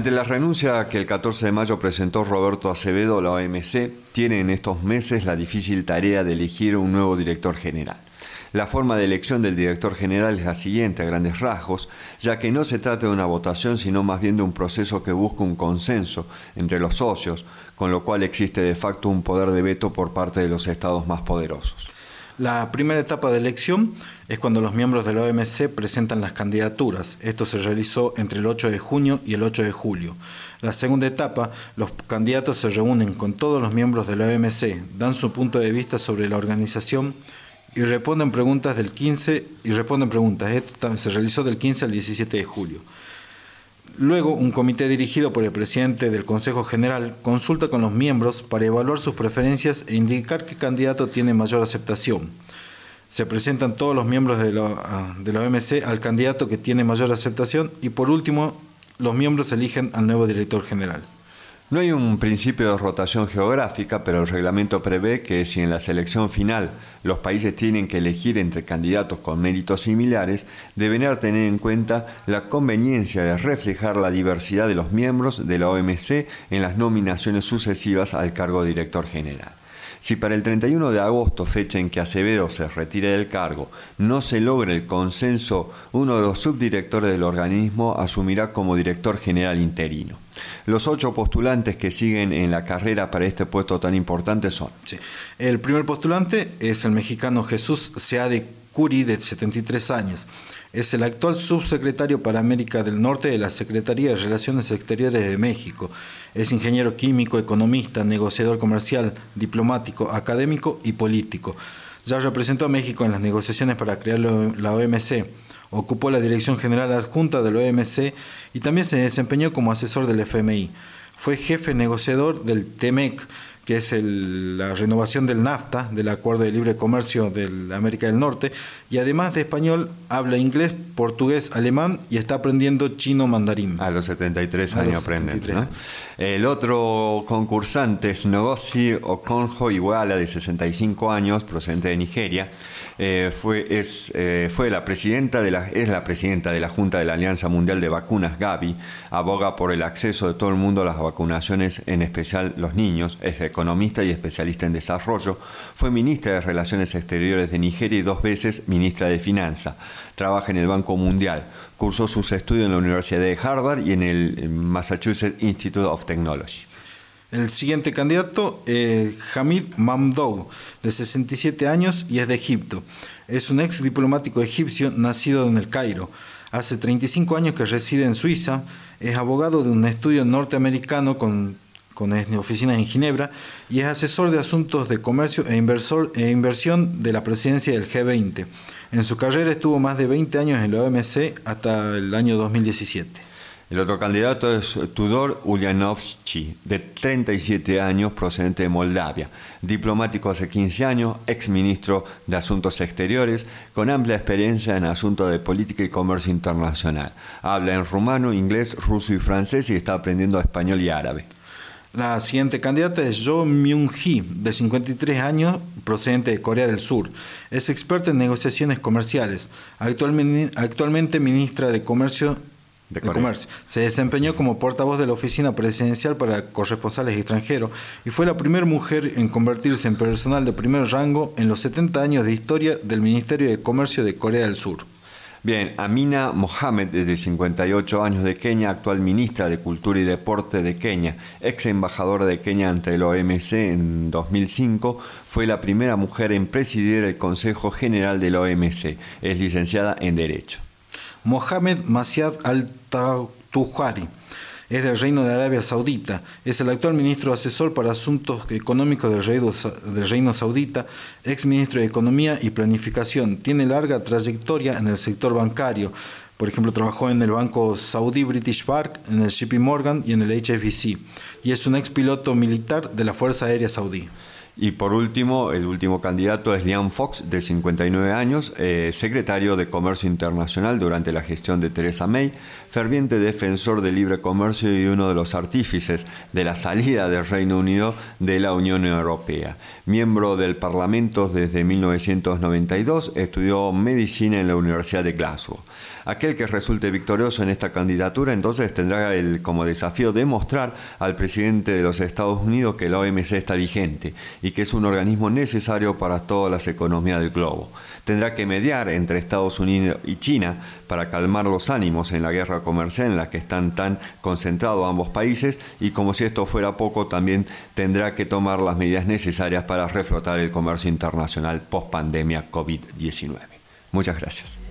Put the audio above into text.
Ante la renuncia que el 14 de mayo presentó Roberto Acevedo, la OMC tiene en estos meses la difícil tarea de elegir un nuevo director general. La forma de elección del director general es la siguiente a grandes rasgos, ya que no se trata de una votación, sino más bien de un proceso que busca un consenso entre los socios, con lo cual existe de facto un poder de veto por parte de los estados más poderosos. La primera etapa de elección es cuando los miembros de la OMC presentan las candidaturas. Esto se realizó entre el 8 de junio y el 8 de julio. La segunda etapa, los candidatos se reúnen con todos los miembros de la OMC, dan su punto de vista sobre la organización y responden preguntas del 15 y responden preguntas. Esto se realizó del 15 al 17 de julio. Luego, un comité dirigido por el presidente del Consejo General consulta con los miembros para evaluar sus preferencias e indicar qué candidato tiene mayor aceptación. Se presentan todos los miembros de la, de la OMC al candidato que tiene mayor aceptación y por último, los miembros eligen al nuevo director general. No hay un principio de rotación geográfica, pero el reglamento prevé que si en la selección final los países tienen que elegir entre candidatos con méritos similares, deben tener en cuenta la conveniencia de reflejar la diversidad de los miembros de la OMC en las nominaciones sucesivas al cargo de director general. Si para el 31 de agosto, fecha en que Acevedo se retire del cargo, no se logra el consenso, uno de los subdirectores del organismo asumirá como director general interino. Los ocho postulantes que siguen en la carrera para este puesto tan importante son. El primer postulante es el mexicano Jesús Seade Curi, de 73 años. Es el actual subsecretario para América del Norte de la Secretaría de Relaciones Exteriores de México. Es ingeniero químico, economista, negociador comercial, diplomático, académico y político. Ya representó a México en las negociaciones para crear la OMC. Ocupó la dirección general adjunta del OMC y también se desempeñó como asesor del FMI. Fue jefe negociador del TEMEC que es la renovación del NAFTA, del Acuerdo de Libre Comercio de América del Norte, y además de español habla inglés, portugués, alemán y está aprendiendo chino mandarín. A los 73 años aprende. El otro concursante es Nogosi Okonjo Iguala, de 65 años, procedente de Nigeria. Eh, fue, es, eh, fue la presidenta de la, es la presidenta de la Junta de la Alianza Mundial de Vacunas, Gavi, aboga por el acceso de todo el mundo a las vacunaciones, en especial los niños, es economista y especialista en desarrollo, fue ministra de Relaciones Exteriores de Nigeria y dos veces ministra de Finanza. Trabaja en el Banco Mundial. Cursó sus estudios en la Universidad de Harvard y en el Massachusetts Institute of Technology. El siguiente candidato, es Hamid Mamdou, de 67 años y es de Egipto. Es un ex diplomático egipcio nacido en el Cairo. Hace 35 años que reside en Suiza. Es abogado de un estudio norteamericano con con oficinas en Ginebra y es asesor de asuntos de comercio e, e inversión de la presidencia del G20. En su carrera estuvo más de 20 años en la OMC hasta el año 2017. El otro candidato es Tudor Ulyanovsky, de 37 años, procedente de Moldavia, diplomático hace 15 años, ex ministro de Asuntos Exteriores, con amplia experiencia en asuntos de política y comercio internacional. Habla en rumano, inglés, ruso y francés y está aprendiendo español y árabe. La siguiente candidata es Jo Myung-hee, de 53 años, procedente de Corea del Sur. Es experta en negociaciones comerciales, actualmente, actualmente ministra de Comercio de, Comercio. Se desempeñó como portavoz de la Oficina Presidencial para Corresponsales Extranjeros y fue la primera mujer en convertirse en personal de primer rango en los 70 años de historia del Ministerio de Comercio de Corea del Sur. Bien, Amina Mohamed, desde 58 años de Kenia, actual ministra de Cultura y Deporte de Kenia, ex embajadora de Kenia ante el OMC en 2005, fue la primera mujer en presidir el Consejo General del OMC. Es licenciada en Derecho. Mohamed Masiad Al-Tuhari es del Reino de Arabia Saudita, es el actual ministro asesor para asuntos económicos del Reino, Saudita, ex ministro de Economía y Planificación. Tiene larga trayectoria en el sector bancario. Por ejemplo, trabajó en el banco Saudi British Park, en el JP Morgan y en el HSBC. Y es un ex piloto militar de la Fuerza Aérea Saudí. Y por último, el último candidato es Liam Fox, de 59 años, eh, secretario de Comercio Internacional durante la gestión de Theresa May, ferviente defensor del libre comercio y uno de los artífices de la salida del Reino Unido de la Unión Europea. Miembro del Parlamento desde 1992, estudió medicina en la Universidad de Glasgow. Aquel que resulte victorioso en esta candidatura entonces tendrá el, como desafío demostrar al presidente de los Estados Unidos que la OMC está vigente y que es un organismo necesario para todas las economías del globo. Tendrá que mediar entre Estados Unidos y China para calmar los ánimos en la guerra comercial en la que están tan concentrados ambos países y como si esto fuera poco también tendrá que tomar las medidas necesarias para reflotar el comercio internacional post pandemia COVID-19. Muchas gracias.